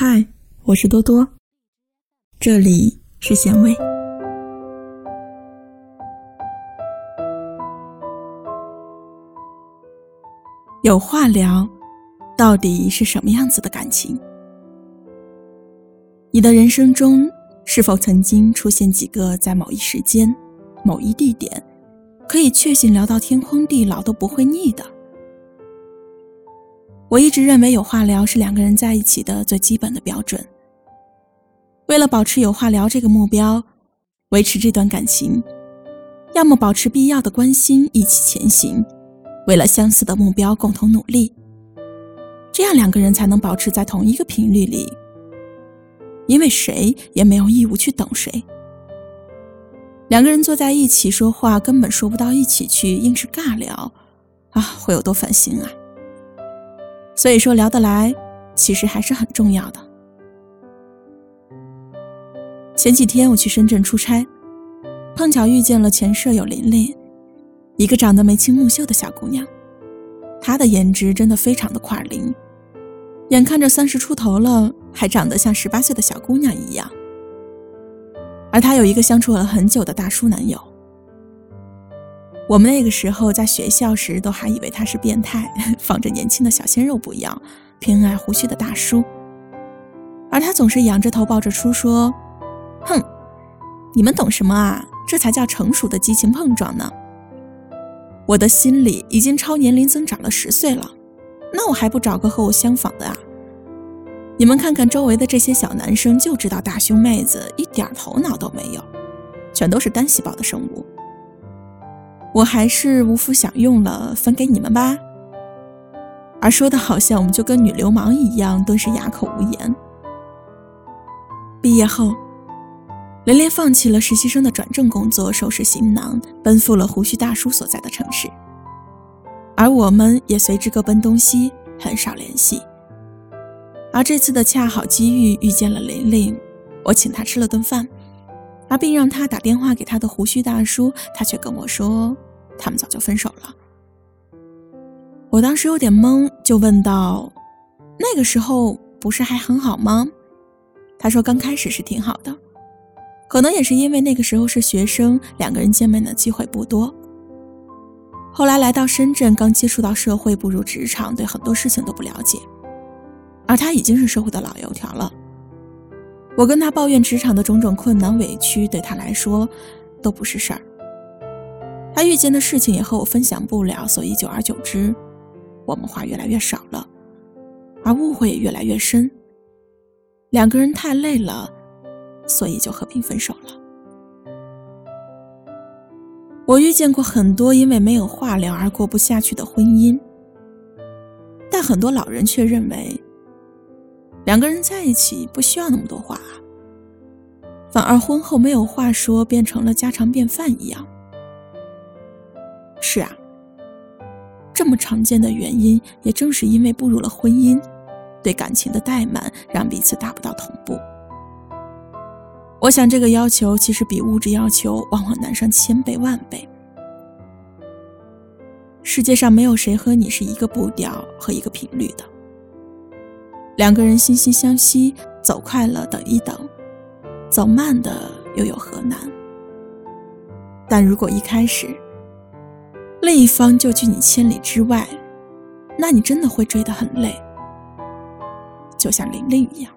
嗨，我是多多，这里是咸味。有话聊，到底是什么样子的感情？你的人生中是否曾经出现几个在某一时间、某一地点，可以确信聊到天荒地老都不会腻的？我一直认为有话聊是两个人在一起的最基本的标准。为了保持有话聊这个目标，维持这段感情，要么保持必要的关心，一起前行，为了相似的目标共同努力，这样两个人才能保持在同一个频率里。因为谁也没有义务去等谁。两个人坐在一起说话，根本说不到一起去，硬是尬聊，啊，会有多烦心啊！所以说，聊得来其实还是很重要的。前几天我去深圳出差，碰巧遇见了前舍友琳琳，一个长得眉清目秀的小姑娘。她的颜值真的非常的跨龄，眼看着三十出头了，还长得像十八岁的小姑娘一样。而她有一个相处了很久的大叔男友。我们那个时候在学校时，都还以为他是变态，放着年轻的小鲜肉不要，偏爱胡须的大叔。而他总是仰着头抱着书说：“哼，你们懂什么啊？这才叫成熟的激情碰撞呢。”我的心里已经超年龄增长了十岁了，那我还不找个和我相仿的啊？你们看看周围的这些小男生，就知道大胸妹子一点头脑都没有，全都是单细胞的生物。我还是无福享用了，分给你们吧。而说的好像我们就跟女流氓一样，顿时哑口无言。毕业后，连连放弃了实习生的转正工作，收拾行囊，奔赴了胡须大叔所在的城市。而我们也随之各奔东西，很少联系。而这次的恰好机遇遇见了琳琳，我请她吃了顿饭。而并让他打电话给他的胡须大叔，他却跟我说，他们早就分手了。我当时有点懵，就问道：“那个时候不是还很好吗？”他说：“刚开始是挺好的，可能也是因为那个时候是学生，两个人见面的机会不多。后来来到深圳，刚接触到社会，步入职场，对很多事情都不了解，而他已经是社会的老油条了。”我跟他抱怨职场的种种困难委屈，对他来说都不是事儿。他遇见的事情也和我分享不了，所以久而久之，我们话越来越少了，而误会也越来越深。两个人太累了，所以就和平分手了。我遇见过很多因为没有话聊而过不下去的婚姻，但很多老人却认为。两个人在一起不需要那么多话啊，反而婚后没有话说变成了家常便饭一样。是啊，这么常见的原因，也正是因为步入了婚姻，对感情的怠慢让彼此达不到同步。我想这个要求其实比物质要求往往难上千倍万倍。世界上没有谁和你是一个步调和一个频率的。两个人惺惺相惜，走快了等一等，走慢的又有何难？但如果一开始另一方就拒你千里之外，那你真的会追得很累，就像玲玲一样，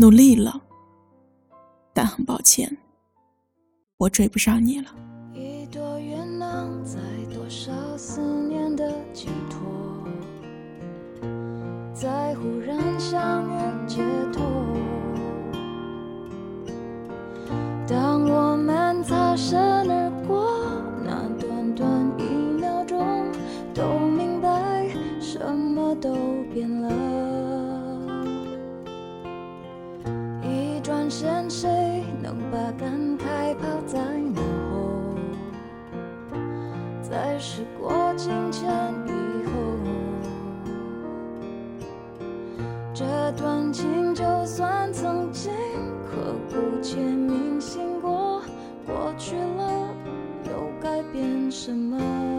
努力了，但很抱歉，我追不上你了。忽然想这段情就算曾经刻骨且铭心过，过去了又改变什么？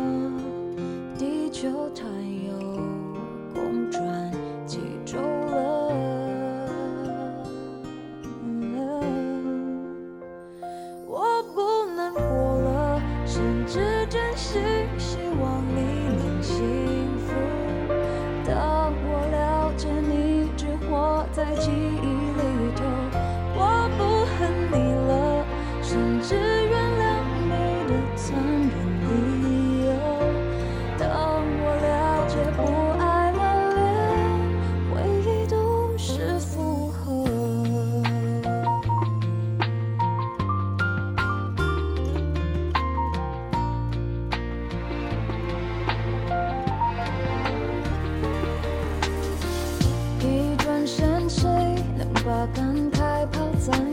在